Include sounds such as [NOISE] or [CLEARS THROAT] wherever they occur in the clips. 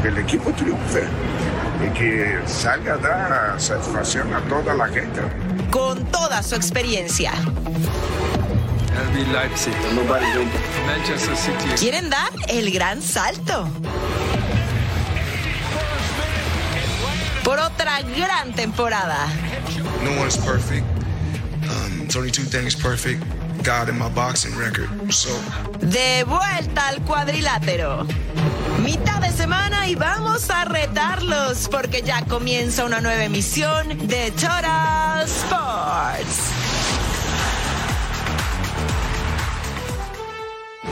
Que el equipo triunfe y que salga a dar satisfacción a toda la gente. Con toda su experiencia. RB Leipzig. Manchester City. Quieren dar el gran salto. Por otra gran temporada. No one's perfect. Um, it's only two things perfect God and my boxing record. So, De vuelta al cuadrilátero. Mitad de semana y vamos a retarlos porque ya comienza una nueva emisión de Total Sports.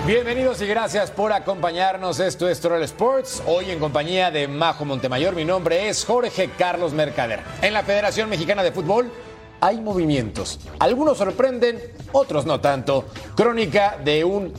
Bienvenidos y gracias por acompañarnos. Esto es Total Sports. Hoy en compañía de Majo Montemayor. Mi nombre es Jorge Carlos Mercader. En la Federación Mexicana de Fútbol hay movimientos. Algunos sorprenden, otros no tanto. Crónica de un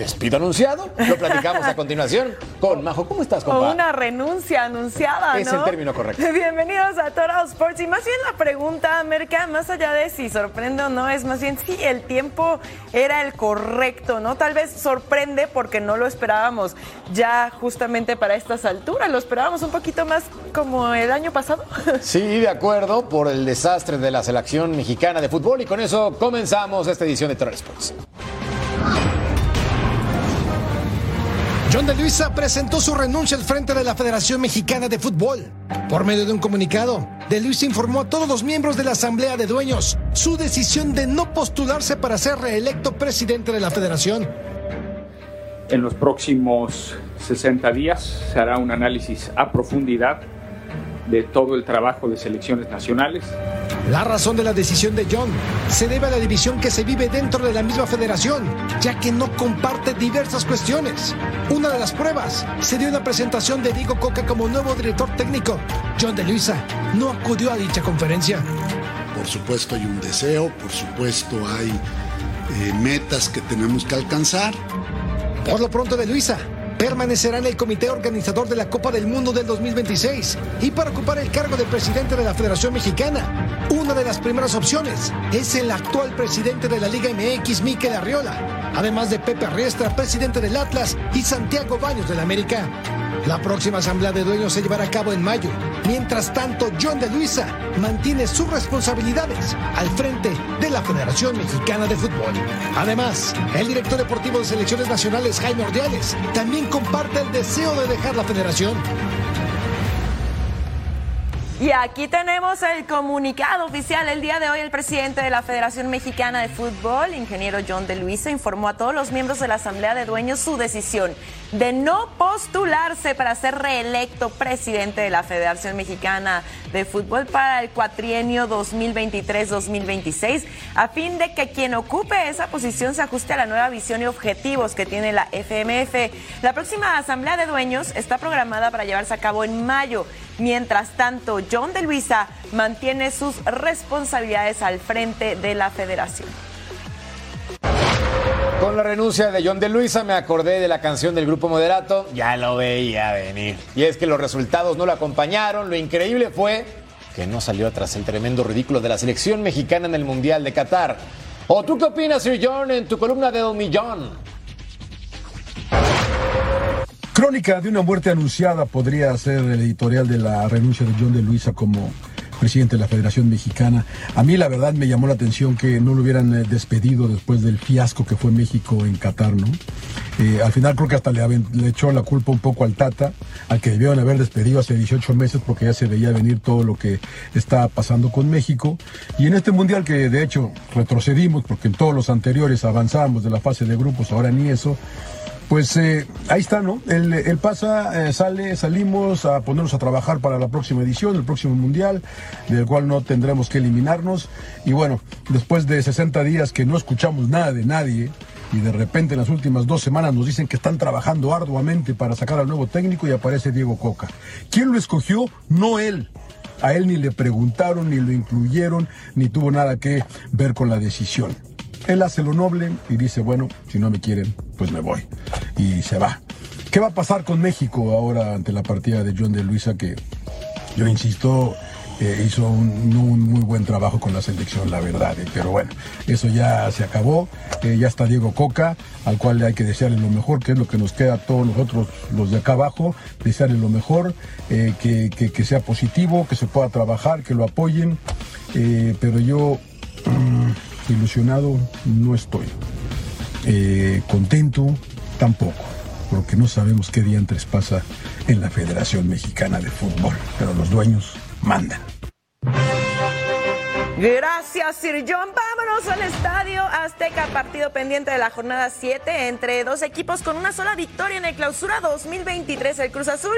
despido anunciado. Lo platicamos a continuación con Majo. ¿Cómo estás, O compa? una renuncia anunciada, Es ¿no? el término correcto. [LAUGHS] Bienvenidos a Total Sports. Y más bien la pregunta, Merca, más allá de si sorprende o no, es más bien si el tiempo era el correcto, ¿no? Tal vez sorprende porque no lo esperábamos ya justamente para estas alturas. Lo esperábamos un poquito más como el año pasado. [LAUGHS] Sí, de acuerdo, por el desastre de la selección mexicana de fútbol. Y con eso comenzamos esta edición de Total Sports. John de Luisa presentó su renuncia al frente de la Federación Mexicana de Fútbol. Por medio de un comunicado, de Luisa informó a todos los miembros de la Asamblea de Dueños su decisión de no postularse para ser reelecto presidente de la federación. En los próximos 60 días se hará un análisis a profundidad de todo el trabajo de selecciones nacionales. La razón de la decisión de John se debe a la división que se vive dentro de la misma federación, ya que no comparte diversas cuestiones. Una de las pruebas se dio en la presentación de Diego Coca como nuevo director técnico. John de Luisa no acudió a dicha conferencia. Por supuesto hay un deseo, por supuesto hay eh, metas que tenemos que alcanzar. Por lo pronto de Luisa permanecerá en el comité organizador de la Copa del Mundo del 2026 y para ocupar el cargo de presidente de la Federación Mexicana. Una de las primeras opciones es el actual presidente de la Liga MX, Miquel Arriola, además de Pepe Riestra, presidente del Atlas, y Santiago Baños del América. La próxima asamblea de dueños se llevará a cabo en mayo. Mientras tanto, John de Luisa mantiene sus responsabilidades al frente de la Federación Mexicana de Fútbol. Además, el director deportivo de selecciones nacionales, Jaime Ordiales, también comparte el deseo de dejar la federación. Y aquí tenemos el comunicado oficial. El día de hoy el presidente de la Federación Mexicana de Fútbol, ingeniero John de Luisa, informó a todos los miembros de la Asamblea de Dueños su decisión de no postularse para ser reelecto presidente de la Federación Mexicana de Fútbol para el cuatrienio 2023-2026, a fin de que quien ocupe esa posición se ajuste a la nueva visión y objetivos que tiene la FMF. La próxima Asamblea de Dueños está programada para llevarse a cabo en mayo. Mientras tanto, John de Luisa mantiene sus responsabilidades al frente de la federación. Con la renuncia de John de Luisa me acordé de la canción del grupo Moderato, ya lo veía venir. Y es que los resultados no lo acompañaron, lo increíble fue que no salió tras el tremendo ridículo de la selección mexicana en el Mundial de Qatar. ¿O tú qué opinas, Sir John, en tu columna de Don Millón? Crónica de una muerte anunciada podría ser el editorial de la renuncia de John de Luisa como presidente de la Federación Mexicana. A mí la verdad me llamó la atención que no lo hubieran eh, despedido después del fiasco que fue México en Qatar, ¿no? Eh, al final creo que hasta le, le echó la culpa un poco al Tata, al que debieron haber despedido hace 18 meses porque ya se veía venir todo lo que está pasando con México. Y en este mundial que de hecho retrocedimos porque en todos los anteriores avanzábamos de la fase de grupos, ahora ni eso. Pues eh, ahí está, ¿no? Él pasa, eh, sale, salimos a ponernos a trabajar para la próxima edición, el próximo mundial, del cual no tendremos que eliminarnos. Y bueno, después de 60 días que no escuchamos nada de nadie, y de repente en las últimas dos semanas nos dicen que están trabajando arduamente para sacar al nuevo técnico y aparece Diego Coca. ¿Quién lo escogió? No él. A él ni le preguntaron, ni lo incluyeron, ni tuvo nada que ver con la decisión. Él hace lo noble y dice, bueno, si no me quieren, pues me voy. Y se va. ¿Qué va a pasar con México ahora ante la partida de John de Luisa? Que yo insisto eh, hizo un, muy buen trabajo con la selección, la verdad. Eh, pero bueno, eso ya se acabó. Eh, ya está Diego Coca, al cual hay que desearle lo mejor, que es lo que nos queda a todos nosotros, los de acá abajo, desearle lo mejor, que, que, sea positivo, que se pueda trabajar, que lo apoyen. pero yo mm, ilusionado no estoy. contento tampoco, porque no sabemos qué día antes pasa en la Federación Mexicana de Fútbol, pero los dueños mandan. Gracias, Sir John. Vámonos al estadio Azteca, partido pendiente de la jornada 7 entre dos equipos con una sola victoria en el clausura 2023. El Cruz Azul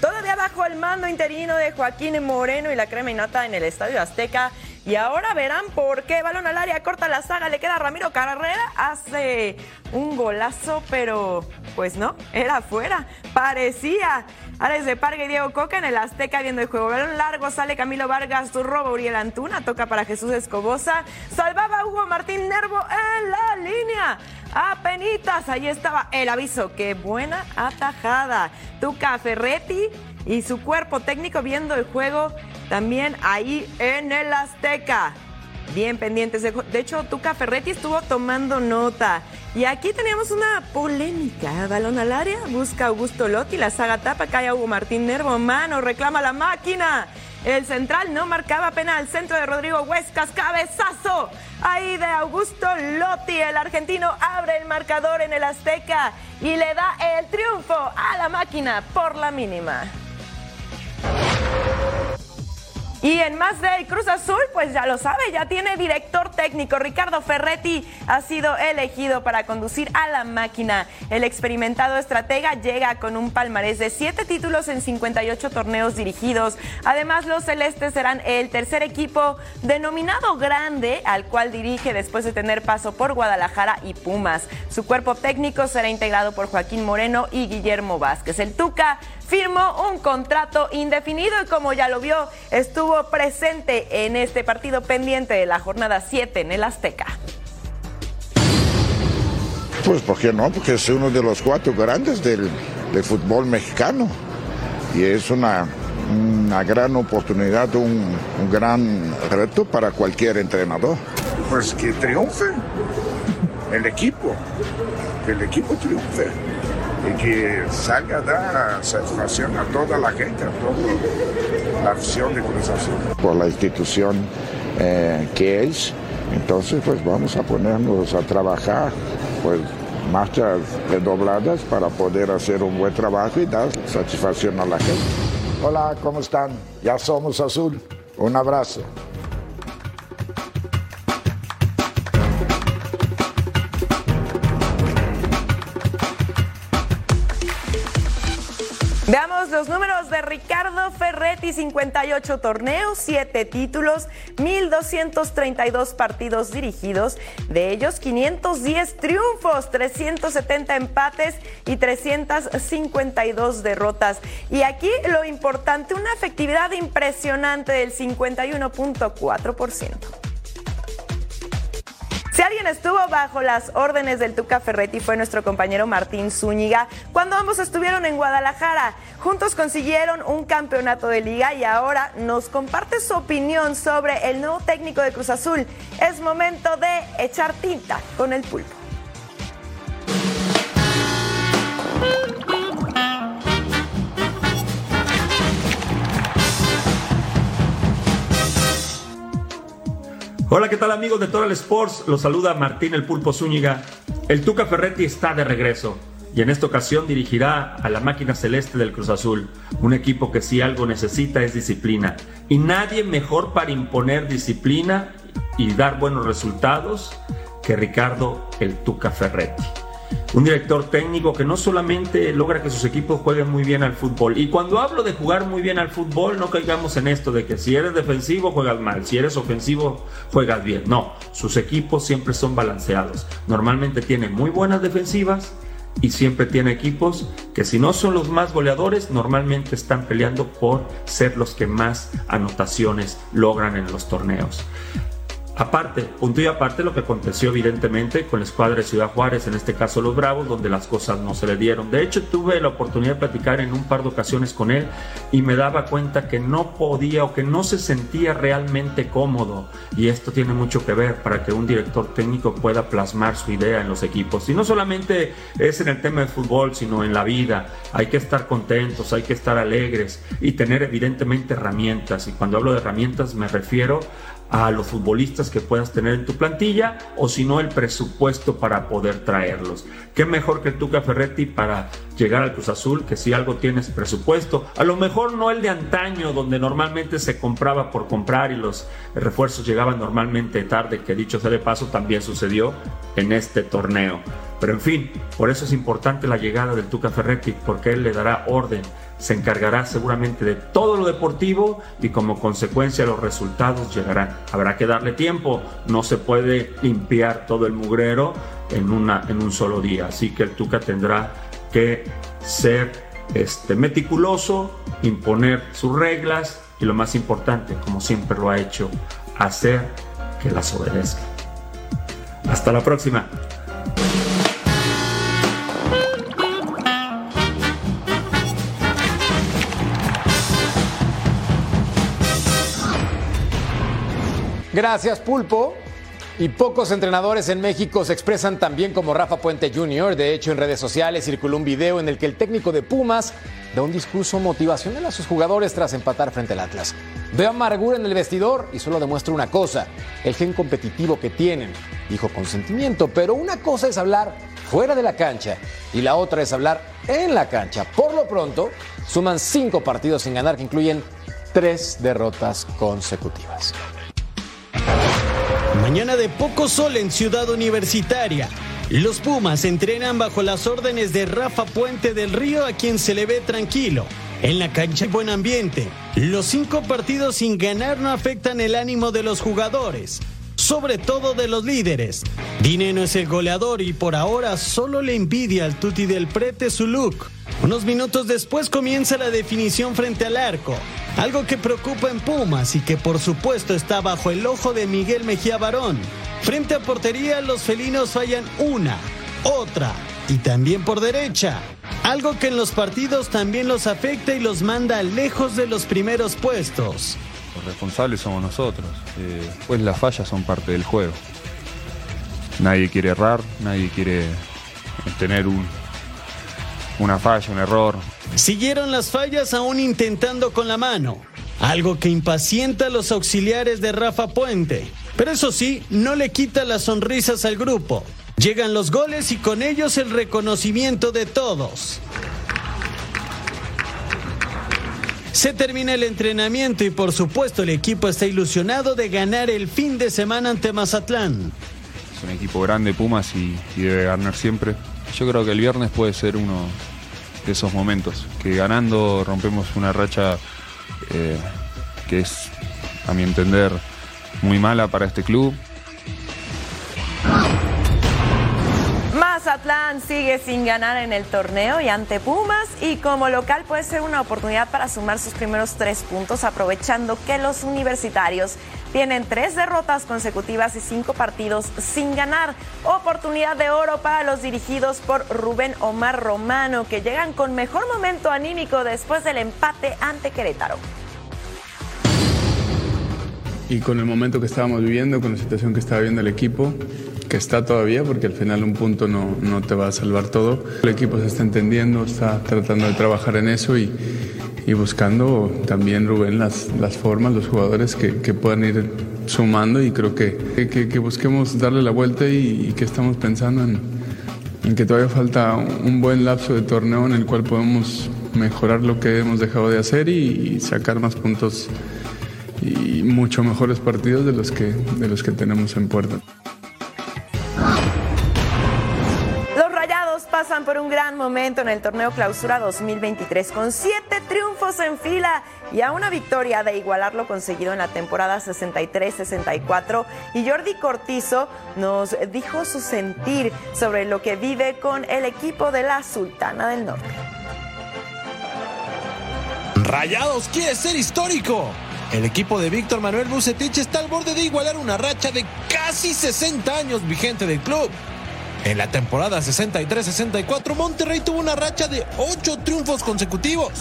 todavía bajo el mando interino de Joaquín Moreno y la crema y nata en el estadio Azteca. Y ahora verán por qué. Balón al área, corta la saga, le queda Ramiro Carrera, hace un golazo, pero pues no, era afuera. Parecía. Alex de Parga y Diego Coca en el Azteca viendo el juego. Balón largo, sale Camilo Vargas, robo Uriel Antuna, toca para Jesús Escobosa. Salvaba Hugo Martín Nervo en la línea. Apenitas, ahí estaba el aviso. Qué buena atajada. Tuca Ferretti y su cuerpo técnico viendo el juego también ahí en el Azteca. Bien pendientes. De hecho, Tuca Ferretti estuvo tomando nota. Y aquí teníamos una polémica. Balón al área, busca Augusto Lotti, la saga tapa, cae Hugo Martín Nervo, mano, reclama la máquina. El central no marcaba penal. Centro de Rodrigo Huescas, cabezazo. Ahí de Augusto Lotti. El argentino abre el marcador en el Azteca y le da el triunfo a la máquina por la mínima. Y en más del Cruz Azul, pues ya lo sabe, ya tiene director técnico. Ricardo Ferretti ha sido elegido para conducir a la máquina. El experimentado estratega llega con un palmarés de siete títulos en 58 torneos dirigidos. Además, los celestes serán el tercer equipo denominado grande al cual dirige después de tener paso por Guadalajara y Pumas. Su cuerpo técnico será integrado por Joaquín Moreno y Guillermo Vázquez. El Tuca firmó un contrato indefinido y como ya lo vio, estuvo presente en este partido pendiente de la jornada 7 en el Azteca. Pues, ¿por qué no? Porque es uno de los cuatro grandes del, fútbol mexicano y es una, una gran oportunidad, un, un gran reto para cualquier entrenador. Pues que triunfe el equipo, que el equipo triunfe y que salga a dar satisfacción a toda la gente, a toda la afición de Cruz Azul. Por la institución eh, que es, entonces pues vamos a ponernos a trabajar, pues marchas redobladas para poder hacer un buen trabajo y dar satisfacción a la gente. Hola, ¿cómo están? Ya somos azul. Un abrazo. Los números de Ricardo Ferretti, 58 torneos, 7 títulos, 1.232 partidos dirigidos, de ellos 510 triunfos, 370 empates y 352 derrotas. Y aquí lo importante, una efectividad impresionante del 51.4%. Si alguien estuvo bajo las órdenes del Tuca Ferretti fue nuestro compañero Martín Zúñiga cuando ambos estuvieron en Guadalajara. Juntos consiguieron un campeonato de liga y ahora nos comparte su opinión sobre el nuevo técnico de Cruz Azul. Es momento de echar tinta con el pulpo. Hola, ¿qué tal amigos de Total Sports? Los saluda Martín el Pulpo Zúñiga. El Tuca Ferretti está de regreso y en esta ocasión dirigirá a la máquina celeste del Cruz Azul, un equipo que si algo necesita es disciplina. Y nadie mejor para imponer disciplina y dar buenos resultados que Ricardo el Tuca Ferretti un director técnico que no solamente logra que sus equipos jueguen muy bien al fútbol, y cuando hablo de jugar muy bien al fútbol, no caigamos en esto de que si eres defensivo juegas mal, si eres ofensivo juegas bien. No, sus equipos siempre son balanceados. Normalmente tienen muy buenas defensivas y siempre tiene equipos que si no son los más goleadores, normalmente están peleando por ser los que más anotaciones logran en los torneos. Aparte, punto y aparte lo que aconteció evidentemente con la escuadra de Ciudad Juárez, en este caso los Bravos, donde las cosas no se le dieron. De hecho, tuve la oportunidad de platicar en un par de ocasiones con él y me daba cuenta que no podía o que no se sentía realmente cómodo. Y esto tiene mucho que ver para que un director técnico pueda plasmar su idea en los equipos. Y no solamente es en el tema de fútbol, sino en la vida. Hay que estar contentos, hay que estar alegres y tener evidentemente herramientas. Y cuando hablo de herramientas me refiero a los futbolistas que puedas tener en tu plantilla o si no el presupuesto para poder traerlos. Qué mejor que Tuca Ferretti para llegar al Cruz Azul, que si algo tienes presupuesto, a lo mejor no el de antaño donde normalmente se compraba por comprar y los refuerzos llegaban normalmente tarde, que dicho sea de paso también sucedió en este torneo. Pero en fin, por eso es importante la llegada del Tuca Ferretti, porque él le dará orden se encargará seguramente de todo lo deportivo y como consecuencia los resultados llegarán. Habrá que darle tiempo, no se puede limpiar todo el mugrero en, una, en un solo día, así que el Tuca tendrá que ser este, meticuloso, imponer sus reglas y lo más importante, como siempre lo ha hecho, hacer que las obedezca. Hasta la próxima. Gracias, Pulpo. Y pocos entrenadores en México se expresan tan bien como Rafa Puente Jr. De hecho, en redes sociales circuló un video en el que el técnico de Pumas da un discurso motivacional a sus jugadores tras empatar frente al Atlas. Veo amargura en el vestidor y solo demuestra una cosa, el gen competitivo que tienen. Dijo con sentimiento, pero una cosa es hablar fuera de la cancha y la otra es hablar en la cancha. Por lo pronto, suman cinco partidos sin ganar que incluyen tres derrotas consecutivas. Mañana de poco sol en Ciudad Universitaria. Los Pumas entrenan bajo las órdenes de Rafa Puente del Río, a quien se le ve tranquilo. En la cancha hay buen ambiente. Los cinco partidos sin ganar no afectan el ánimo de los jugadores, sobre todo de los líderes. Dineno es el goleador y por ahora solo le envidia al Tuti del Prete su look. Unos minutos después comienza la definición frente al arco. Algo que preocupa en Pumas y que por supuesto está bajo el ojo de Miguel Mejía Barón. Frente a portería, los felinos fallan una, otra y también por derecha. Algo que en los partidos también los afecta y los manda lejos de los primeros puestos. Responsables somos nosotros, eh, pues las fallas son parte del juego. Nadie quiere errar, nadie quiere tener un, una falla, un error. Siguieron las fallas aún intentando con la mano, algo que impacienta a los auxiliares de Rafa Puente. Pero eso sí, no le quita las sonrisas al grupo. Llegan los goles y con ellos el reconocimiento de todos. Se termina el entrenamiento y por supuesto el equipo está ilusionado de ganar el fin de semana ante Mazatlán. Es un equipo grande, Pumas, y, debe ganar siempre. Yo creo que el viernes puede ser uno de esos momentos, que ganando rompemos una racha eh, que es, a mi entender, muy mala para este club. Mazatlán sigue sin ganar en el torneo y ante Pumas y como local puede ser una oportunidad para sumar sus primeros tres puntos aprovechando que los universitarios tienen tres derrotas consecutivas y cinco partidos sin ganar. Oportunidad de oro para los dirigidos por Rubén Omar Romano que llegan con mejor momento anímico después del empate ante Querétaro. Y con el momento que estábamos viviendo, con la situación que estaba viendo el equipo, que está todavía, porque al final un punto no, no te va a salvar todo. El equipo se está entendiendo, está tratando de trabajar en eso y, y buscando también, Rubén, las, las formas, los jugadores que, que puedan ir sumando y creo que, que, que busquemos darle la vuelta y, y, que estamos pensando en, en que todavía falta un buen lapso de torneo en el cual podemos mejorar lo que hemos dejado de hacer y, y sacar más puntos y mucho mejores partidos de los que, de los que tenemos en puerta. Por un gran momento en el torneo Clausura 2023 con siete triunfos en fila y a una victoria de igualar lo conseguido en la temporada 63-64 y Jordi Cortizo nos dijo su sentir sobre lo que vive con el equipo de la Sultana del Norte. Rayados quiere ser histórico El equipo de Víctor Manuel Bucetich está al borde de igualar una racha de casi 60 años vigente del club. En la temporada 63-64, Monterrey tuvo una racha de 8 triunfos consecutivos.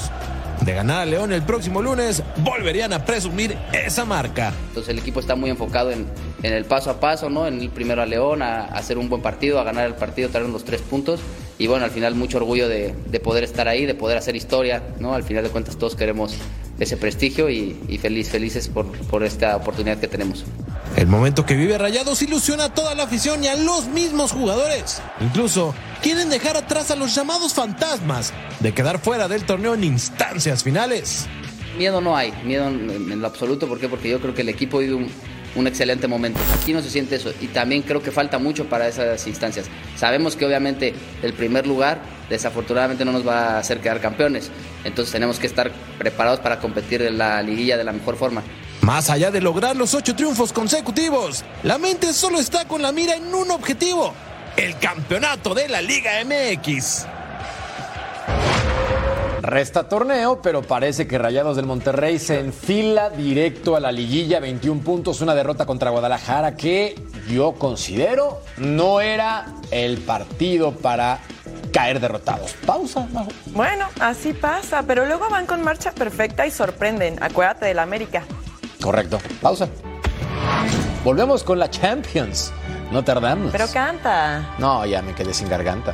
De ganar a León el próximo lunes, volverían a presumir esa marca. Entonces el equipo está muy enfocado en, el paso a paso, ¿no? En ir primero a León, a, a, hacer un buen partido, a ganar el partido, traer los tres puntos. Y bueno, al final mucho orgullo de, de, poder estar ahí, de poder hacer historia, ¿no? Al final de cuentas todos queremos ese prestigio y, y feliz, felices por, por esta oportunidad que tenemos. El momento que vive Rayados ilusiona a toda la afición y a los mismos jugadores. Incluso quieren dejar atrás a los llamados fantasmas de quedar fuera del torneo en instancias finales. Miedo no hay, miedo en, lo absoluto. ¿Por qué? Porque yo creo que el equipo vive un, un, excelente momento. Aquí no se siente eso y también creo que falta mucho para esas instancias. Sabemos que obviamente el primer lugar desafortunadamente no nos va a hacer quedar campeones. Entonces tenemos que estar preparados para competir en la liguilla de la mejor forma. Más allá de lograr los ocho triunfos consecutivos, la mente solo está con la mira en un objetivo, el campeonato de la Liga MX. Resta torneo, pero parece que Rayados del Monterrey se enfila directo a la liguilla, 21 puntos, una derrota contra Guadalajara que yo considero no era el partido para caer derrotados. Pausa. Majo. Bueno, así pasa, pero luego van con marcha perfecta y sorprenden. Acuérdate del América. Correcto. Pausa. Volvemos con la Champions. No tardamos. Pero canta. No, ya me quedé sin garganta.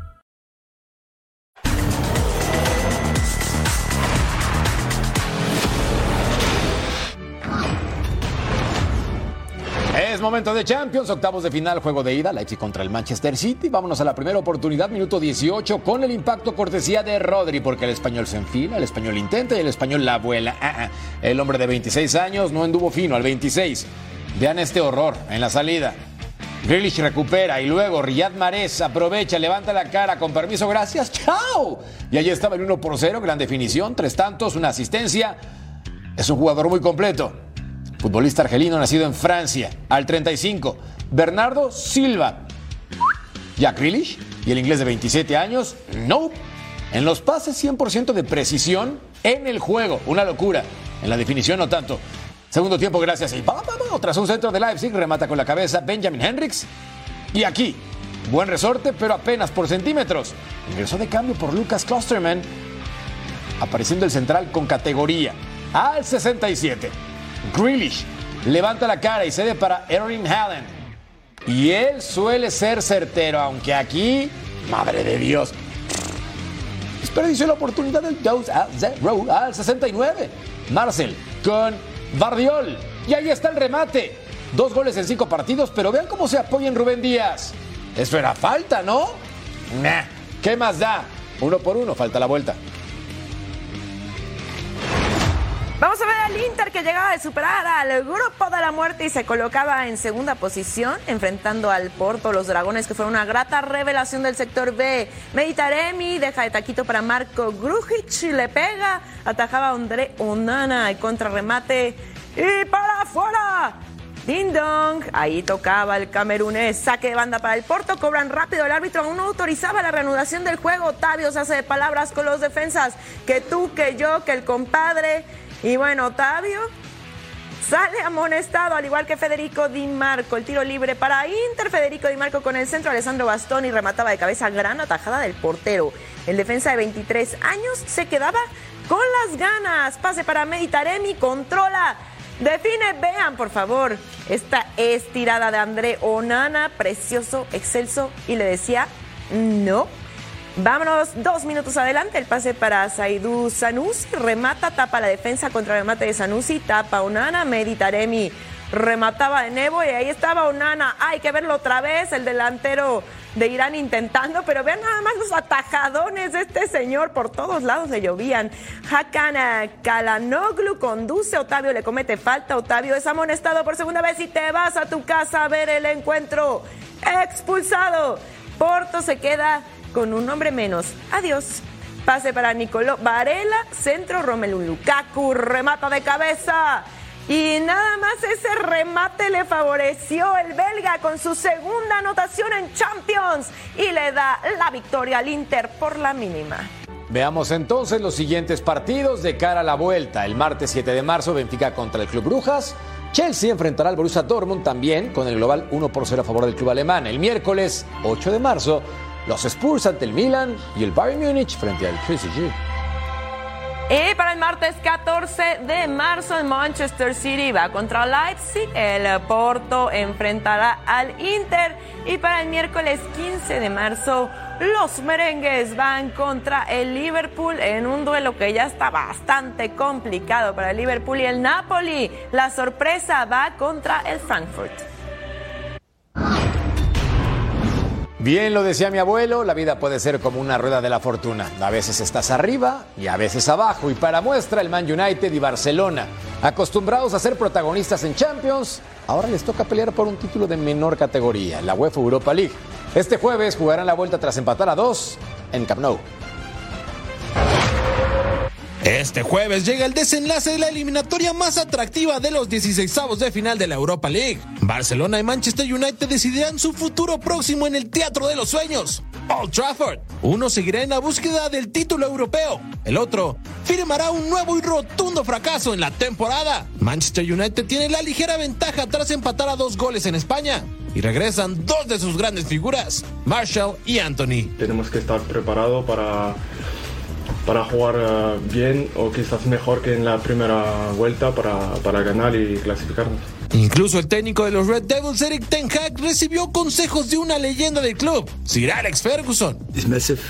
Es momento de Champions, octavos de final, juego de ida, Leipzig contra el Manchester City. Vámonos a la primera oportunidad, minuto 18, con el impacto cortesía de Rodri, porque el español se enfila, el español intenta y el español la vuela. Ah, ah. El hombre de 26 años no anduvo fino al 26. Vean este horror en la salida. Grealish recupera y luego Riyad Mahrez aprovecha, levanta la cara, con permiso, gracias, chao. Y allí estaba el 1 por 0, gran definición, tres tantos, una asistencia. Es un jugador muy completo. Futbolista argelino nacido en Francia, al 35. Bernardo Silva. Jack Grealish y el inglés de 27 años, no. En los pases 100% de precisión en el juego, una locura. En la definición no tanto. Segundo tiempo, gracias. Y pa, pa, tras un centro de Leipzig, remata con la cabeza Benjamin Hendricks. Y aquí, buen resorte, pero apenas por centímetros. Ingresó de cambio por Lucas Klosterman, apareciendo el central con categoría. Al 67. Grealish levanta la cara y cede para Erin Hallen. Y él suele ser certero, aunque aquí, madre de Dios, desperdició la oportunidad del 2 a 0 al 69. Marcel con Bardiol. Y ahí está el remate. Dos goles en cinco partidos, pero vean cómo se apoya en Rubén Díaz. Eso era falta, ¿no? ¿Qué más da? Uno por uno, falta la vuelta. Vamos a ver al Inter que llegaba de superar al grupo de la muerte y se colocaba en segunda posición, enfrentando al Porto, los dragones, que fueron una grata revelación del sector B. Meditaremi deja de taquito para Marco Grujic, le pega, atajaba a André Onana, el contrarremate. Y para afuera. Ding dong, ahí tocaba el camerunés, saque de banda para el Porto, cobran rápido, el árbitro. Aún no autorizaba la reanudación del juego, Otavio se hace de palabras con los defensas, que tú, que yo, que el compadre, y bueno, Otavio sale amonestado, al igual que Federico Di Marco. El tiro libre para Inter, Federico Di Marco con el centro, Alessandro Bastoni remataba de cabeza gran atajada del portero. El defensa de 23 años se quedaba con las ganas. Pase para Meditaremi, controla. Define, vean por favor, esta estirada de André Onana, precioso, excelso, y le decía, no, Vámonos dos minutos adelante. El pase para Saidú Sanusi. Remata, tapa la defensa contra el remate de Sanusi. Tapa Onana. Meditaremi remataba de nuevo y ahí estaba Onana. Hay que verlo otra vez, el delantero de Irán intentando, pero vean nada más los atajadones de este señor, por todos lados le llovían. Hakan Kalanoglu conduce, Otavio le comete falta, Otavio es amonestado por segunda vez y te vas a tu casa a ver el encuentro. Expulsado. Porto se queda con un hombre menos. Adiós. Pase para Nicolò Varela, centro Romelu Lukaku, remata de cabeza. Y nada más ese remate le favoreció el belga con su segunda anotación en Champions y le da la victoria al Inter por la mínima. Veamos entonces los siguientes partidos de cara a la vuelta. El martes 7 de marzo, Benfica contra el Club Brujas. Chelsea enfrentará al Borussia Dortmund también con el global 1 por 0 a favor del club alemán. El miércoles 8 de marzo, los Spurs ante el Milan y el Bayern Múnich frente al PSG. Y para el martes 14 de marzo, el Manchester City va contra Leipzig, el Porto enfrentará al Inter y para el miércoles 15 de marzo, los merengues van contra el Liverpool en un duelo que ya está bastante complicado para el Liverpool y el Napoli. La sorpresa va contra el Frankfurt. Bien lo decía mi abuelo, la vida puede ser como una rueda de la fortuna. A veces estás arriba y a veces abajo. Y para muestra el Man United y Barcelona, acostumbrados a ser protagonistas en Champions, ahora les toca pelear por un título de menor categoría, la UEFA Europa League. Este jueves jugarán la vuelta tras empatar a dos en Camp Nou. Este jueves llega el desenlace de la eliminatoria más atractiva de los 16avos de final de la Europa League. Barcelona y Manchester United decidirán su futuro próximo en el Teatro de los Sueños, Old Trafford. Uno seguirá en la búsqueda del título europeo, el otro firmará un nuevo y rotundo fracaso en la temporada. Manchester United tiene la ligera ventaja tras empatar a dos goles en España. Y regresan dos de sus grandes figuras, Marshall y Anthony. Tenemos que estar preparados para para jugar uh, bien o quizás mejor que en la primera vuelta para, para ganar y clasificarnos. Incluso el técnico de los Red Devils, Eric Ten Hag, recibió consejos de una leyenda del club, Sir Alex Ferguson. It's massive.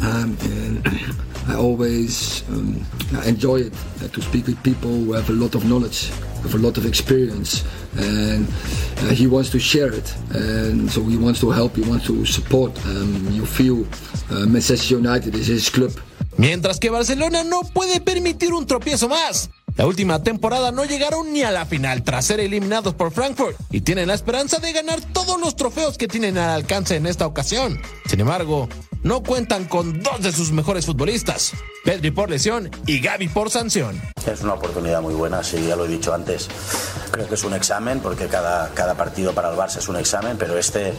Um, and I always um, enjoy it uh, to speak with people who have a lot of knowledge, with a lot of experience, and uh, he wants to share it. And so he wants to help, he wants to support. Um, you feel uh, Manchester United is his club. Mientras que Barcelona no puede permitir un tropiezo más. La última temporada no llegaron ni a la final tras ser eliminados por Frankfurt y tienen la esperanza de ganar todos los trofeos que tienen al alcance en esta ocasión. Sin embargo, no cuentan con dos de sus mejores futbolistas, Pedri por lesión y Gaby por sanción. Es una oportunidad muy buena, sí, ya lo he dicho antes. Creo que es un examen porque cada, cada partido para el Barça es un examen, pero este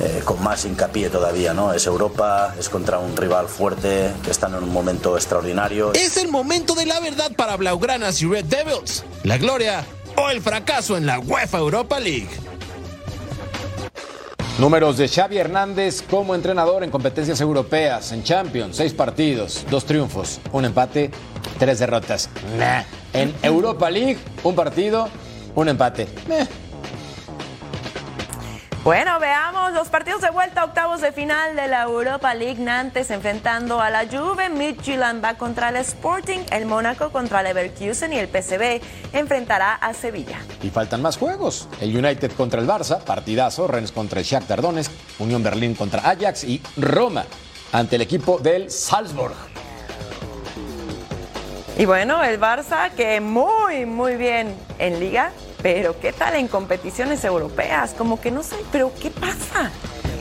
eh, con más hincapié todavía, ¿no? Es Europa, es contra un rival fuerte, que están en un momento extraordinario. Es el momento de la verdad para Blaugranas y Red Devils. La gloria o el fracaso en la UEFA Europa League. Números de Xavi Hernández como entrenador en competencias europeas, en Champions, seis partidos, dos triunfos, un empate, tres derrotas. Nah. En Europa League, un partido, un empate. Bueno, veamos los partidos de vuelta, octavos de final de la Europa League. Nantes enfrentando a la Juve, Midtjylland va contra el Sporting, el Mónaco contra el Leverkusen y el PSV enfrentará a Sevilla. Y faltan más juegos. El United contra el Barça, partidazo, Rennes contra el Shakhtar Donetsk, Unión Berlín contra Ajax y Roma ante el equipo del Salzburg. Y bueno, el Barça que muy, muy bien en liga, pero ¿qué tal en competiciones europeas? Como que no sé, pero ¿qué pasa?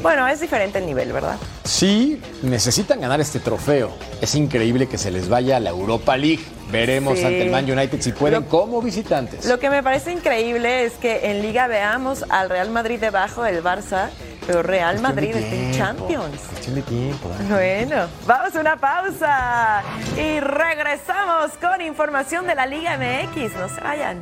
Bueno, es diferente el nivel, ¿verdad? Sí, necesitan ganar este trofeo. Es increíble que se les vaya a la Europa League. Veremos Sí. ante el Man United si pueden como visitantes. Lo que me parece increíble es que en liga veamos al Real Madrid debajo del Barça, pero Real Cuestión Madrid está en. Champions. Cuestión de tiempo. ¿eh? Bueno, vamos a una pausa y regresamos con información de la Liga MX. No se vayan.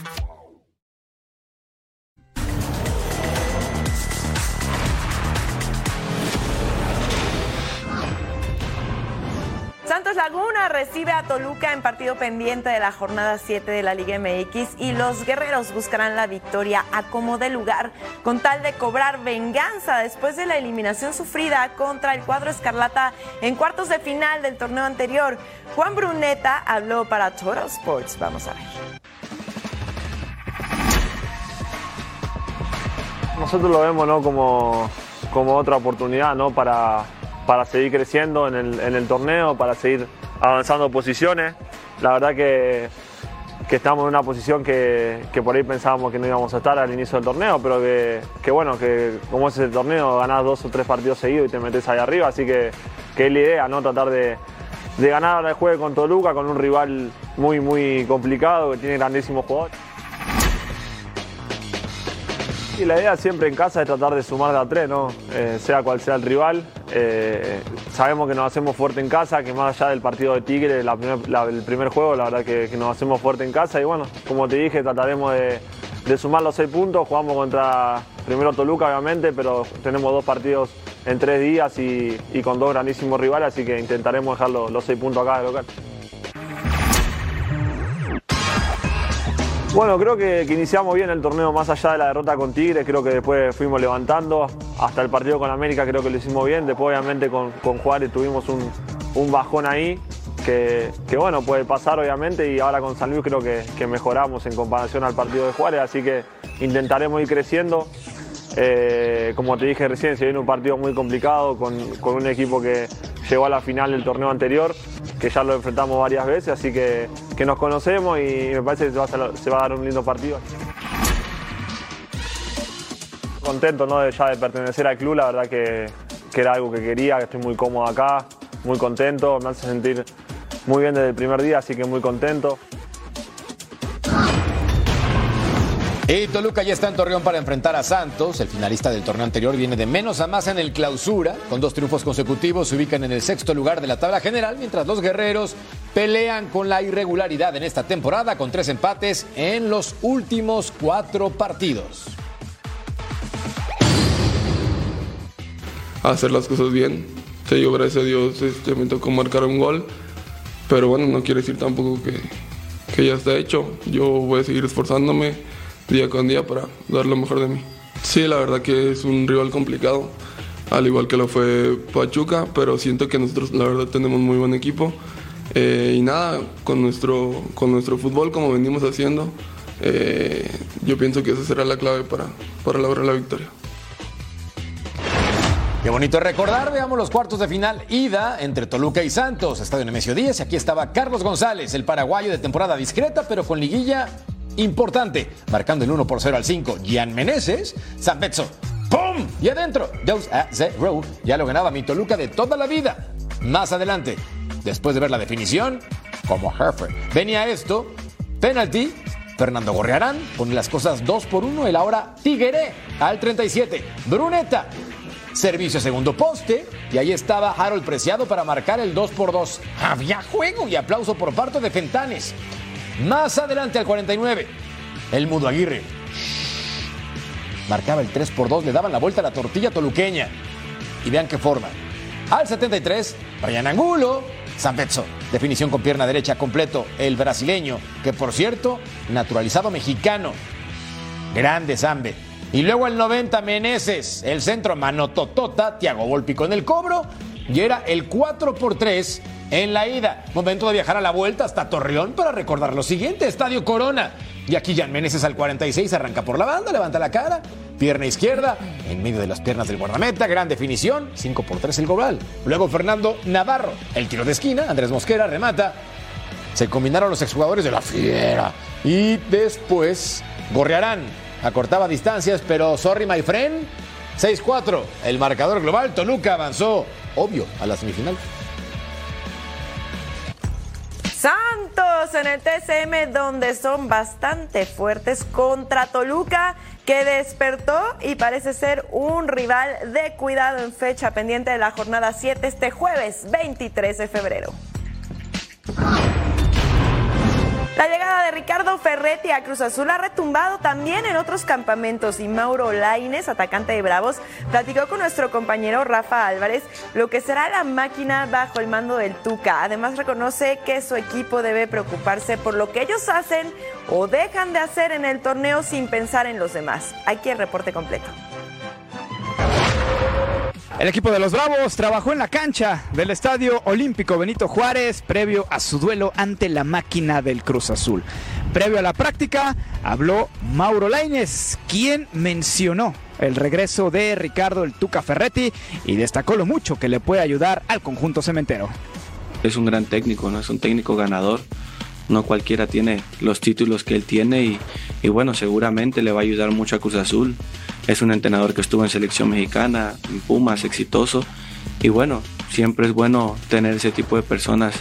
Laguna recibe a Toluca en partido pendiente de la jornada 7 de la Liga MX y los guerreros buscarán la victoria a como de lugar con tal de cobrar venganza después de la eliminación sufrida contra el cuadro Escarlata en cuartos de final del torneo anterior. Juan Bruneta habló para Total Sports. Vamos a ver. Nosotros lo vemos ¿no? como, como otra oportunidad ¿no? para, para seguir creciendo en el, torneo, para seguir avanzando posiciones. La verdad que, que estamos en una posición que, que por ahí pensábamos que no íbamos a estar al inicio del torneo, pero que, que bueno, que como es el torneo, ganás dos o tres partidos seguidos y te metes ahí arriba, así que, que es la idea, ¿no? Tratar de, de ganar el juego con Toluca, con un rival muy, muy complicado, que tiene grandísimos jugadores. Y la idea siempre en casa es tratar de sumar de a tres, ¿no? Eh, sea cual sea el rival. Eh, sabemos que nos hacemos fuerte en casa, que más allá del partido de Tigre, el primer juego, la verdad que, nos hacemos fuerte en casa. Y bueno, como te dije, trataremos de, sumar los seis puntos. Jugamos contra primero Toluca, obviamente, pero tenemos dos partidos en tres días y, y con dos grandísimos rivales, así que intentaremos dejar los, los seis puntos acá de local. Bueno, creo que, iniciamos bien el torneo más allá de la derrota con Tigres, creo que después fuimos levantando, hasta el partido con América creo que lo hicimos bien, después obviamente con, con Juárez tuvimos un, un bajón ahí, que, que bueno, puede pasar obviamente, y ahora con San Luis creo que, que mejoramos en comparación al partido de Juárez, así que intentaremos ir creciendo. Eh, como te dije recién, se viene un partido muy complicado con, con un equipo que llegó a la final del torneo anterior, que ya lo enfrentamos varias veces, así que, que nos conocemos y me parece que se va, a, dar un lindo partido. Contento ¿no? ya de pertenecer al club, la verdad que, que era algo que quería, que estoy muy cómodo acá, muy contento, me hace sentir muy bien desde el primer día, así que muy contento. Y Toluca ya está en Torreón para enfrentar a Santos. El finalista del torneo anterior viene de menos a más en el clausura. Con dos triunfos consecutivos se ubican en el sexto lugar de la tabla general, mientras los guerreros pelean con la irregularidad en esta temporada con tres empates en los últimos cuatro partidos. hacer las cosas bien. Te digo, gracias a Dios este, me tocó marcar un gol, pero bueno, no quiere decir tampoco que, que ya está hecho. Yo voy a seguir esforzándome día con día para dar lo mejor de mí. Sí, la verdad que es un rival complicado, al igual que lo fue Pachuca, pero siento que nosotros la verdad tenemos muy buen equipo. Eh, y nada, con nuestro, con nuestro fútbol como venimos haciendo, eh, yo pienso que esa será la clave para, para lograr la victoria. Qué bonito recordar, veamos los cuartos de final ida entre Toluca y Santos, Estadio Nemesio 10, y aquí estaba Carlos González, el paraguayo de temporada discreta, pero con liguilla importante, marcando el 1 por 0 al 5. Gian Meneses, San Betso, ¡pum! Y adentro, 2 a 0, ya lo ganaba mi Toluca de toda la vida. Más adelante, después de ver la definición, como Herfer, venía esto, penalti, Fernando Gorriarán pone las cosas 2 por 1, el ahora Tigueré al 37, Bruneta Servicio a segundo poste. Y ahí estaba Harold Preciado para marcar el 2 por 2 Había juego y aplauso por parte de Fentanes. Más adelante al 49. El Mudo Aguirre. Marcaba el 3 por 2 Le daban la vuelta a la tortilla toluqueña. Y vean qué forma. Al 73. Brian Angulo. San Betso. Definición con pierna derecha completo. El brasileño. Que por cierto, naturalizado mexicano. Grande Zambe. Y luego el 90 Meneses, el centro Manototota, Tiago Volpi con el cobro. Y era el 4 por 3 en la ida. Momento de viajar a la vuelta hasta Torreón para recordar lo siguiente, Estadio Corona. Y aquí Jan Meneses al 46 arranca por la banda, levanta la cara, pierna izquierda, en medio de las piernas del guardameta, gran definición, 5 por 3 el global. Luego Fernando Navarro, el tiro de esquina, Andrés Mosquera remata. Se combinaron los exjugadores de la fiera. Y después Gorrearán acortaba distancias, pero sorry my friend. 6-4, el marcador global. Toluca avanzó, obvio, a la semifinal. Santos en el TCM donde son bastante fuertes contra Toluca que despertó y parece ser un rival de cuidado en fecha pendiente de la jornada 7 este jueves 23 de febrero. La llegada de Ricardo Ferretti a Cruz Azul ha retumbado también en otros campamentos y Mauro Laines, atacante de Bravos, platicó con nuestro compañero Rafa Álvarez lo que será la máquina bajo el mando del Tuca. Además reconoce que su equipo debe preocuparse por lo que ellos hacen o dejan de hacer en el torneo sin pensar en los demás. Aquí el reporte completo. El equipo de los Bravos trabajó en la cancha del Estadio Olímpico Benito Juárez previo a su duelo ante la máquina del Cruz Azul. Previo a la práctica habló Mauro Laines, quien mencionó el regreso de Ricardo el Tuca Ferretti y destacó lo mucho que le puede ayudar al conjunto cementero. Es un gran técnico, ¿no? es un técnico ganador. No cualquiera tiene los títulos que él tiene y, bueno, seguramente le va a ayudar mucho a Cruz Azul es un entrenador que estuvo en selección mexicana, en Pumas, exitoso. Y bueno, siempre es bueno tener ese tipo de personas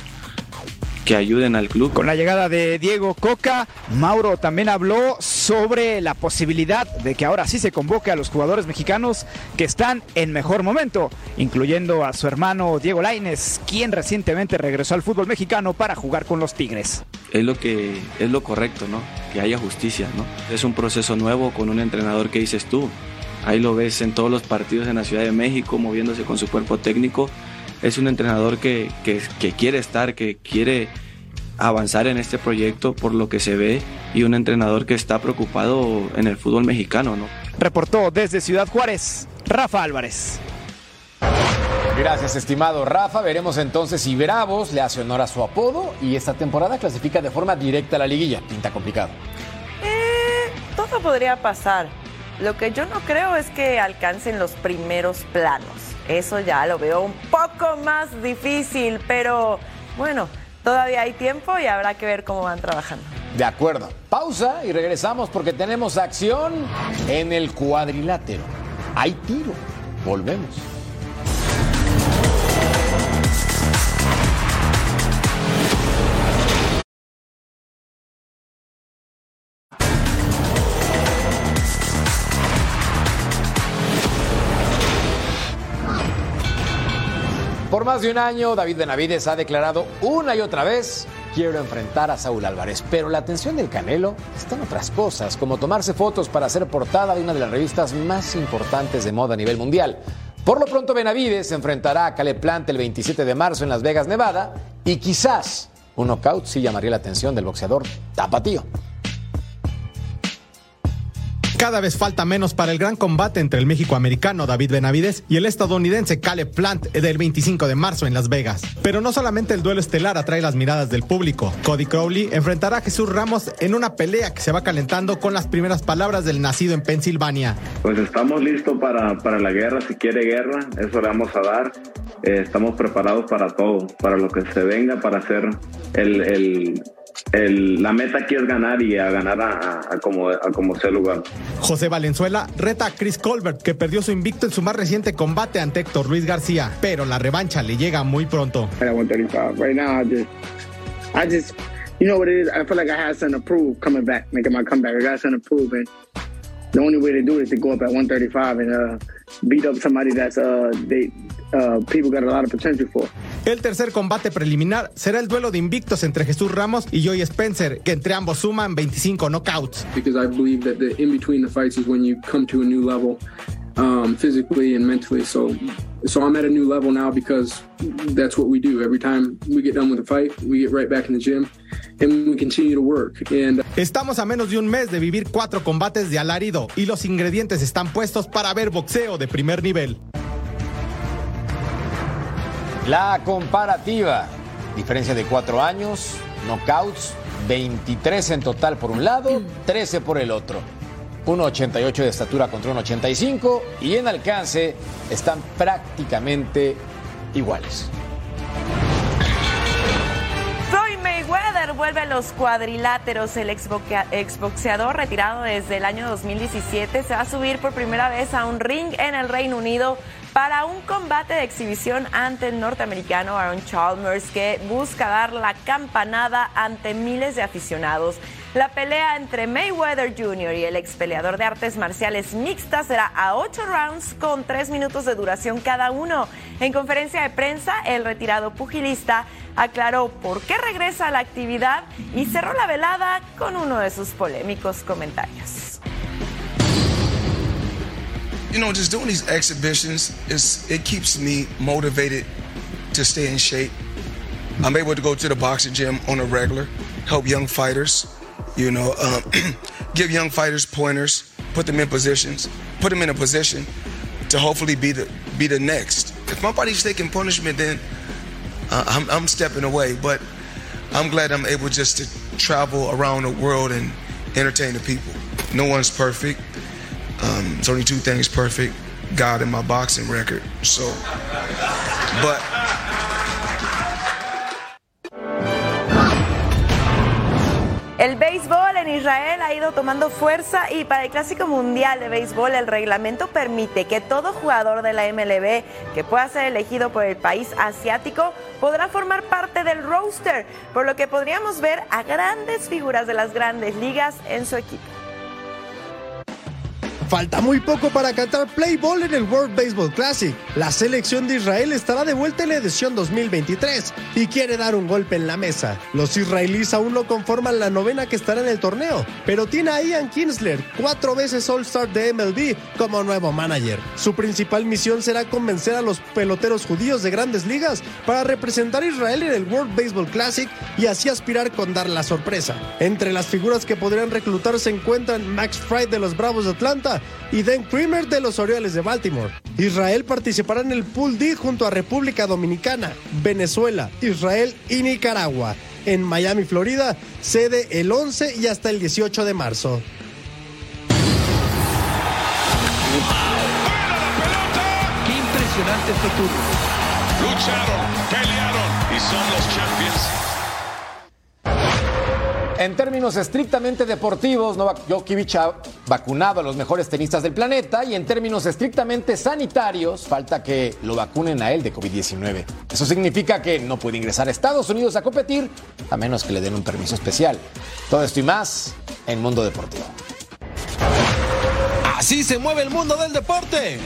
que ayuden al club. Con la llegada de Diego Coca, Mauro también habló sobre la posibilidad de que ahora sí se convoque a los jugadores mexicanos que están en mejor momento, incluyendo a su hermano Diego Laines, quien recientemente regresó al fútbol mexicano para jugar con los Tigres. Es lo que es lo correcto, ¿no? Que haya justicia, ¿no? Es un proceso nuevo con un entrenador que dices tú. Ahí lo ves en todos los partidos en la Ciudad de México, moviéndose con su cuerpo técnico es un entrenador que, que, quiere estar, que quiere avanzar en este proyecto por lo que se ve y un entrenador que está preocupado en el fútbol mexicano, ¿no? Reportó desde Ciudad Juárez, Rafa Álvarez. Gracias, estimado Rafa. Veremos entonces si Bravos le hace honor a su apodo y esta temporada clasifica de forma directa a la liguilla. Pinta complicado. Eh, todo podría pasar. Lo que yo no creo es que alcancen los primeros planos. Eso ya lo veo un poco más difícil, pero bueno, todavía hay tiempo y habrá que ver cómo van trabajando. De acuerdo. Pausa y regresamos porque tenemos acción en el cuadrilátero. Hay tiro. Volvemos. Por más de un año, David Benavides ha declarado una y otra vez, quiero enfrentar a Saúl Álvarez. Pero la atención del Canelo está en otras cosas, como tomarse fotos para ser portada de una de las revistas más importantes de moda a nivel mundial. Por lo pronto, Benavides se enfrentará a Caleb Plant el 27 de marzo en Las Vegas, Nevada, y quizás un knockout sí llamaría la atención del boxeador Tapatío. Cada vez falta menos para el gran combate entre el México-americano David Benavides y el estadounidense Caleb Plant del 25 de marzo en Las Vegas. Pero no solamente el duelo estelar atrae las miradas del público. Cody Crowley enfrentará a Jesús Ramos en una pelea que se va calentando con las primeras palabras del nacido en Pensilvania. Pues estamos listos para, para la guerra, si quiere guerra, eso le vamos a dar. Eh, estamos preparados para todo, para lo que se venga, para hacer el, el la meta aquí es ganar y a ganar a, como, a como sea lugar. José Valenzuela reta a Chris Colbert, que perdió su invicto en su más reciente combate ante Héctor Luis García, pero la revancha le llega muy pronto. Right now, I just, I just, you know what it is. I feel like I have something to prove coming back, making my comeback. I got something to prove, and the only way to do it is to go up at 135 and uh, beat up somebody that's uh, they uh, people got a lot of potential for. El tercer combate preliminar será el duelo de invictos entre Jesús Ramos y Joey Spencer, que entre ambos suman 25 knockouts. Because I believe that the in between the fights is when you come to a new level. Um, physically and mentally. So, so I'm at a new level now because that's what we do. Every time we get done with a fight, we get right back in the gym and we continue to work. And Estamos a menos de un mes de vivir cuatro combates de alarido y los ingredientes están puestos para ver boxeo de primer nivel. La comparativa. Diferencia de cuatro años, knockouts, 23 en total por un lado, [CLEARS THROAT] 13 por el otro. 1,88 de estatura contra 1,85 y en alcance están prácticamente iguales. Floyd Mayweather vuelve a los cuadriláteros. El exboxeador retirado desde el año 2017 se va a subir por primera vez a un ring en el Reino Unido para un combate de exhibición ante el norteamericano Aaron Chalmers que busca dar la campanada ante miles de aficionados. La pelea entre Mayweather Jr. y el ex peleador de artes marciales mixtas será a ocho rounds con tres minutos de duración cada uno. En conferencia de prensa, el retirado pugilista aclaró por qué regresa a la actividad y cerró la velada con uno de sus polémicos comentarios. You know, just doing these exhibitions it keeps me motivated to stay in shape. I'm able to go to the boxing gym on a regular, help young fighters, you know, um, [CLEARS THROAT] give young fighters pointers, put them in positions, put them in a position to hopefully be the be the next. If my body's taking punishment, then uh, I'm, I'm stepping away. But I'm glad I'm able just to travel around the world and entertain the people. No one's perfect. Um, it's only two things perfect: God and my boxing record. So, but El béisbol en Israel ha ido tomando fuerza y para el Clásico Mundial de Béisbol el reglamento permite que todo jugador de la MLB que pueda ser elegido por el país asiático podrá formar parte del roster, por lo que podríamos ver a grandes figuras de las grandes ligas en su equipo. Falta muy poco para cantar Play en el World Baseball Classic. La selección de Israel estará de vuelta en la edición 2023 y quiere dar un golpe en la mesa. Los israelíes aún no conforman la novena que estará en el torneo, pero tiene a Ian Kinsler, cuatro veces All-Star de MLB, como nuevo manager. Su principal misión será convencer a los peloteros judíos de grandes ligas para representar a Israel en el World Baseball Classic y así aspirar con dar la sorpresa. Entre las figuras que podrían reclutar se encuentran Max Fried de los Bravos de Atlanta, y Dan Creamer de los Orioles de Baltimore. Israel participará en el Pool D junto a República Dominicana, Venezuela, Israel y Nicaragua. En Miami, Florida, sede el 11 y hasta el 18 de marzo. Qué impresionante este turno. Lucharon, En términos estrictamente deportivos, Novak Djokovic ha vacunado a los mejores tenistas del planeta y en términos estrictamente sanitarios, falta que lo vacunen a él de COVID-19. Eso significa que no puede ingresar a Estados Unidos a competir a menos que le den un permiso especial. Todo esto y más en Mundo Deportivo. Así se mueve el mundo del deporte.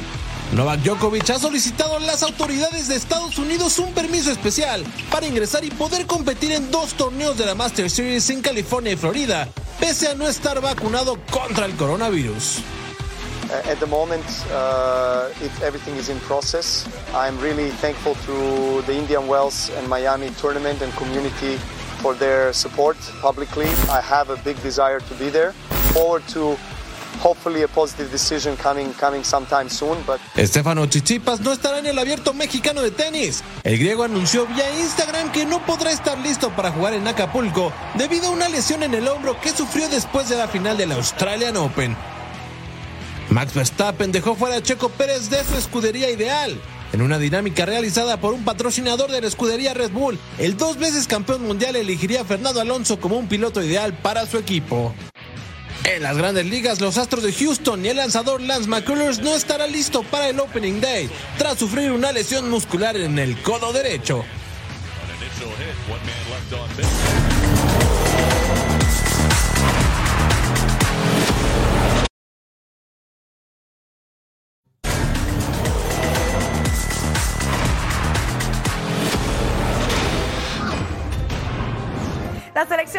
Novak Djokovic ha solicitado a las autoridades de Estados Unidos un permiso especial para ingresar y poder competir en dos torneos de la Master Series en California y Florida, pese a no estar vacunado contra el coronavirus. At the moment, uh, it, everything is in process. I'm really thankful to the Indian Wells and Miami tournament and community for their support publicly. I have a big desire to be there. Forward to Estefano Chichipas no estará en el abierto mexicano de tenis. El griego anunció vía Instagram que no podrá estar listo para jugar en Acapulco debido a una lesión en el hombro que sufrió después de la final del Australian Open. Max Verstappen dejó fuera a Checo Pérez de su escudería ideal. En una dinámica realizada por un patrocinador de la escudería Red Bull, el dos veces campeón mundial elegiría a Fernando Alonso como un piloto ideal para su equipo. En las grandes ligas, los Astros de Houston y el lanzador Lance McCullers no estará listo para el Opening Day tras sufrir una lesión muscular en el codo derecho.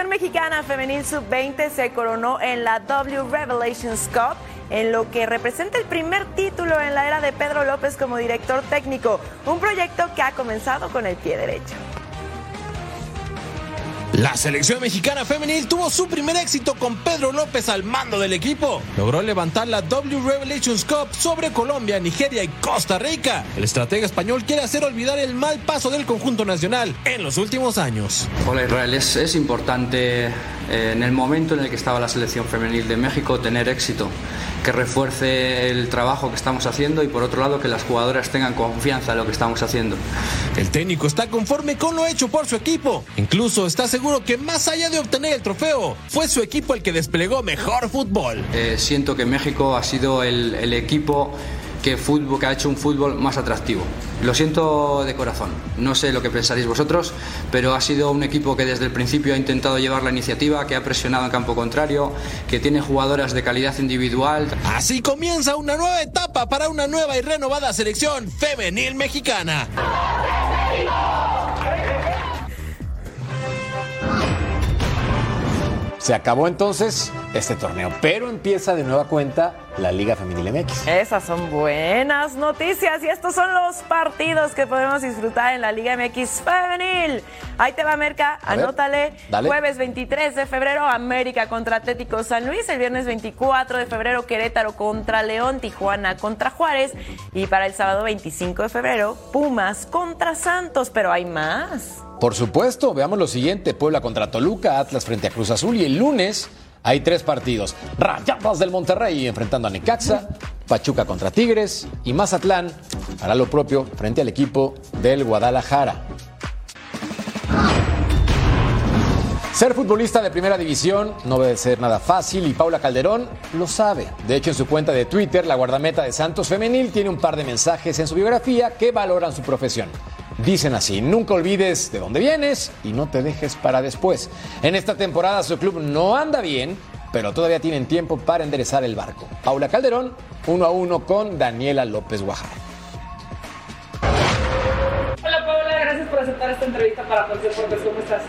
Mexicana femenil sub-20 se coronó en la W Revelations Cup, en lo que representa el primer título en la era de Pedro López como director técnico, un proyecto que ha comenzado con el pie derecho. La selección mexicana femenil tuvo su primer éxito con Pedro López al mando del equipo. Logró levantar la W Revelations Cup sobre Colombia, Nigeria y Costa Rica. El estratega español quiere hacer olvidar el mal paso del conjunto nacional en los últimos años. Hola Israel, es, es importante eh, en el momento en el que estaba la selección femenil de México tener éxito, que refuerce el trabajo que estamos haciendo y por otro lado que las jugadoras tengan confianza en lo que estamos haciendo. El técnico está conforme con lo hecho por su equipo. Incluso está seguro que más allá de obtener el trofeo, fue su equipo el que desplegó mejor fútbol. Eh, siento que México ha sido el, el equipo que, fútbol, que ha hecho un fútbol más atractivo. Lo siento de corazón, no sé lo que pensaréis vosotros, pero ha sido un equipo que desde el principio ha intentado llevar la iniciativa, que ha presionado en campo contrario, que tiene jugadoras de calidad individual. Así comienza una nueva etapa para una nueva y renovada selección femenil mexicana. Se acabó entonces este torneo, pero empieza de nueva cuenta la Liga Femenil MX. Esas son buenas noticias y estos son los partidos que podemos disfrutar en la Liga MX Femenil. Ahí te va Merca, A ver, anótale. dale. Jueves 23 de febrero América contra Atlético San Luis, el viernes 24 de febrero Querétaro contra León, Tijuana contra Juárez y para el sábado 25 de febrero Pumas contra Santos, pero hay más. Por supuesto, veamos lo siguiente: Puebla contra Toluca, Atlas frente a Cruz Azul y el lunes hay tres partidos: Rayadas del Monterrey enfrentando a Necaxa, Pachuca contra Tigres y Mazatlán hará lo propio frente al equipo del Guadalajara. Ser futbolista de primera división no debe ser nada fácil y Paula Calderón lo sabe. De hecho, en su cuenta de Twitter, la guardameta de Santos Femenil tiene un par de mensajes en su biografía que valoran su profesión. Dicen así, nunca olvides de dónde vienes y no te dejes para después. En esta temporada su club no anda bien, pero todavía tienen tiempo para enderezar el barco. Paula Calderón, uno a uno con Daniela López Guajar. Hola Paola, gracias por aceptar esta entrevista para Ponce Deportes. ¿Cómo estás?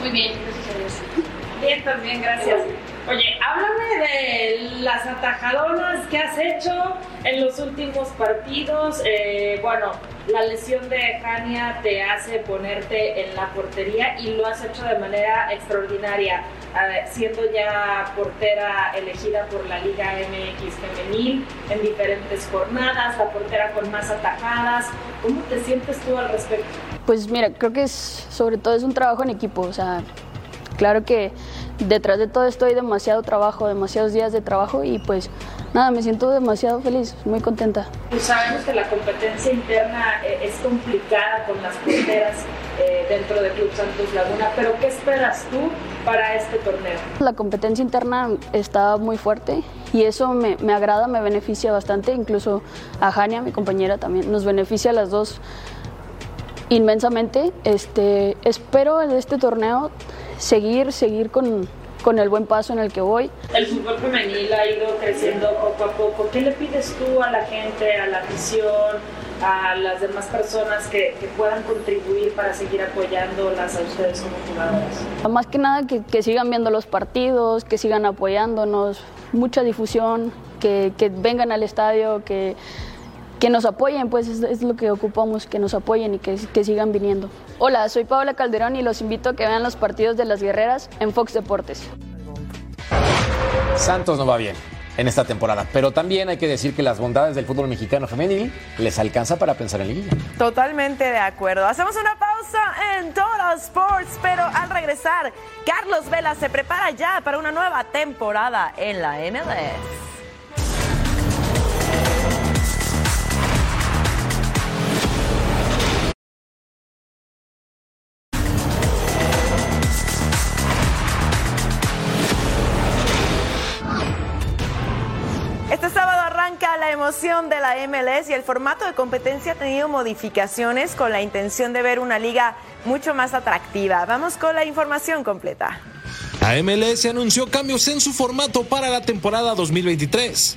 Muy bien, gracias a Dios. Bien, también, gracias. Oye, háblame de las atajadonas que has hecho en los últimos partidos. Eh, bueno, la lesión de Jania te hace ponerte en la portería y lo has hecho de manera extraordinaria, siendo ya portera elegida por la Liga MX femenil en diferentes jornadas, la portera con más atajadas. ¿Cómo te sientes tú al respecto? Pues mira, creo que es sobre todo es un trabajo en equipo, o sea, claro que detrás de todo esto hay demasiado trabajo, demasiados días de trabajo y pues nada, me siento demasiado feliz, muy contenta. Pues sabemos que la competencia interna eh, es complicada con las porteras eh, dentro de Club Santos Laguna, pero ¿qué esperas tú para este torneo? La competencia interna está muy fuerte y eso me, me agrada, me beneficia bastante, incluso a Jania, mi compañera también, nos beneficia a las dos inmensamente. Este, espero en este torneo seguir, seguir con, con el buen paso en el que voy. El fútbol femenil ha ido creciendo poco a poco. ¿Qué le pides tú a la gente, a la afición, a las demás personas que, que puedan contribuir para seguir apoyándolas a ustedes como jugadoras? Más que nada que, que sigan viendo los partidos, que sigan apoyándonos, mucha difusión, que, que vengan al estadio, que, que nos apoyen, pues es, es lo que ocupamos, que nos apoyen y que, que sigan viniendo. Hola, soy Paola Calderón y los invito a que vean los partidos de las guerreras en Fox Deportes. Santos no va bien en esta temporada, pero también hay que decir que las bondades del fútbol mexicano femenil les alcanza para pensar en liguilla. Totalmente de acuerdo. Hacemos una pausa en Total Sports, pero al regresar, Carlos Vela se prepara ya para una nueva temporada en la MLS. Emoción de la MLS y el formato de competencia ha tenido modificaciones con la intención de ver una liga mucho más atractiva. Vamos con la información completa. La MLS anunció cambios en su formato para la temporada 2023.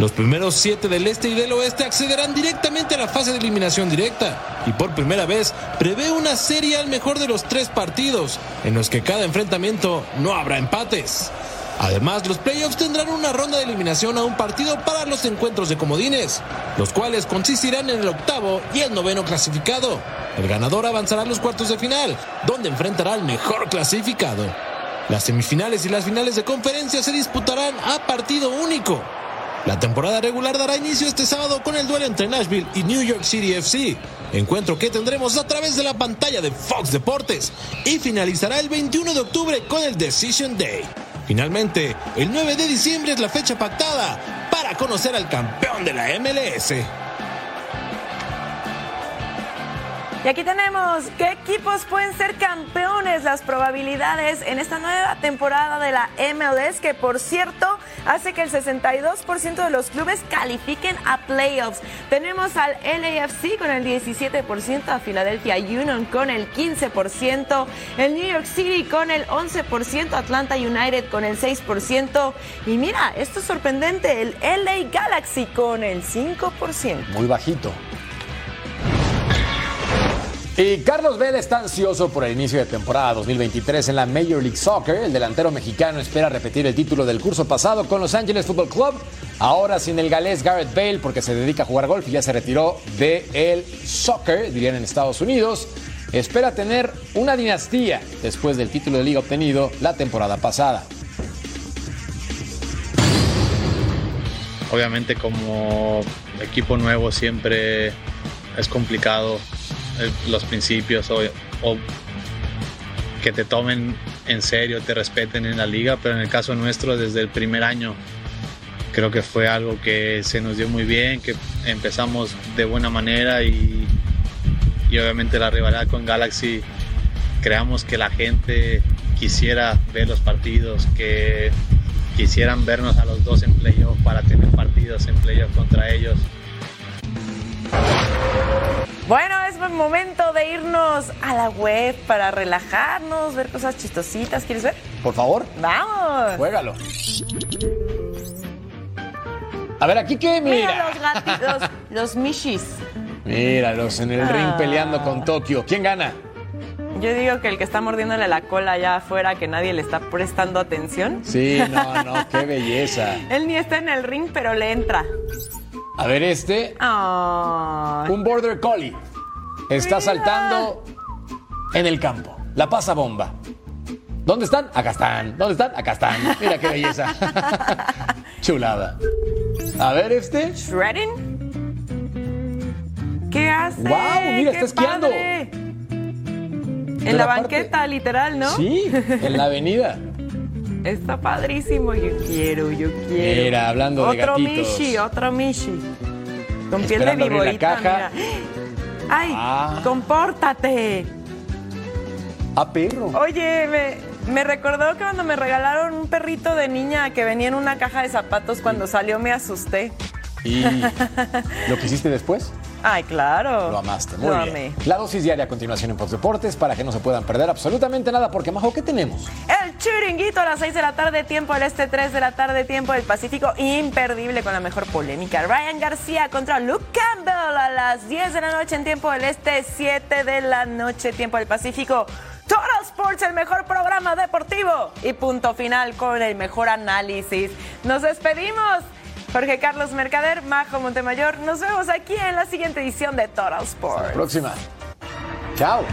Los primeros siete del este y del oeste accederán directamente a la fase de eliminación directa y por primera vez prevé una serie al mejor de los tres partidos, en los que cada enfrentamiento no habrá empates. Además, los playoffs tendrán una ronda de eliminación a un partido para los encuentros de comodines, los cuales consistirán en el octavo y el noveno clasificado. El ganador avanzará a los cuartos de final, donde enfrentará al mejor clasificado. Las semifinales y las finales de conferencia se disputarán a partido único. La temporada regular dará inicio este sábado con el duelo entre Nashville y New York City FC, encuentro que tendremos a través de la pantalla de Fox Deportes y finalizará el 21 de octubre con el Decision Day. Finalmente, el 9 de diciembre es la fecha pactada para conocer al campeón de la MLS. Y aquí tenemos qué equipos pueden ser campeones, las probabilidades en esta nueva temporada de la MLS, que por cierto hace que el 62% de los clubes califiquen a playoffs. Tenemos al LAFC con el 17%, a Philadelphia Union con el 15%, el New York City con el 11%, Atlanta United con el 6%. Y mira, esto es sorprendente, el LA Galaxy con el 5%. Muy bajito. Y Carlos Vela está ansioso por el inicio de temporada 2023 en la Major League Soccer. El delantero mexicano espera repetir el título del curso pasado con Los Angeles Football Club. Ahora sin el galés Garrett Bale porque se dedica a jugar golf y ya se retiró del el soccer, dirían en Estados Unidos. Espera tener una dinastía después del título de liga obtenido la temporada pasada. Obviamente como equipo nuevo siempre es complicado los principios o, o, que te tomen en serio, te respeten en la liga, pero en el caso nuestro desde el primer año creo que fue algo que se nos dio muy bien, que empezamos de buena manera y, y obviamente la rivalidad con Galaxy creamos que la gente quisiera ver los partidos, que quisieran vernos a los dos en playoff para tener partidos en playoff contra ellos. Bueno, es momento de irnos a la web para relajarnos, ver cosas chistositas. ¿Quieres ver? Por favor. Vamos. Juégalo. A ver, aquí qué, mira. Mira los gatitos, [LAUGHS] los mishis. Míralos en el ring Ah. peleando con Tokio. ¿Quién gana? Yo digo que el que está mordiéndole la cola allá afuera, que nadie le está prestando atención. Sí, no, no, qué belleza. [LAUGHS] Él ni está en el ring, pero le entra. A ver este. Un border collie. Está saltando en el campo. La pasa bomba. ¿Dónde están? Acá están. ¿Dónde están? Acá están. Mira qué belleza. [LAUGHS] Chulada. A ver este. ¿Shredding? ¿Qué hace? ¡Guau! Mira, ¡Qué está esquiando. padre! En la banqueta, literal, ¿no? Sí, en la avenida. [LAUGHS] Está padrísimo. Yo quiero, yo quiero. Mira, hablando de otro gatitos. Mishi, otro Mishi. Con piel de abrir la viborita, caja. mira. ¡Ay! Ah. ¡Compórtate! A perro. Oye, me, me recordó que cuando me regalaron un perrito de niña que venía en una caja de zapatos cuando salió me asusté. ¿Y lo que hiciste después? Ay, claro. Lo amaste. Muy Lo bien. amé. La dosis diaria a continuación en Fox Deportes para que no se puedan perder absolutamente nada. Porque, Majo, ¿qué tenemos? El chiringuito a las 6 de la tarde, tiempo del este, 3 de la tarde, tiempo del Pacífico. Imperdible con la mejor polémica. Ryan García contra Luke Campbell a las 10 de la noche en tiempo del este, 7 de la noche, tiempo del Pacífico. Total Sports, el mejor programa deportivo. Y punto final con el mejor análisis. Nos despedimos. Jorge Carlos Mercader, Majo Montemayor. Nos vemos aquí en la siguiente edición de Total Sports. Hasta la próxima. Chao.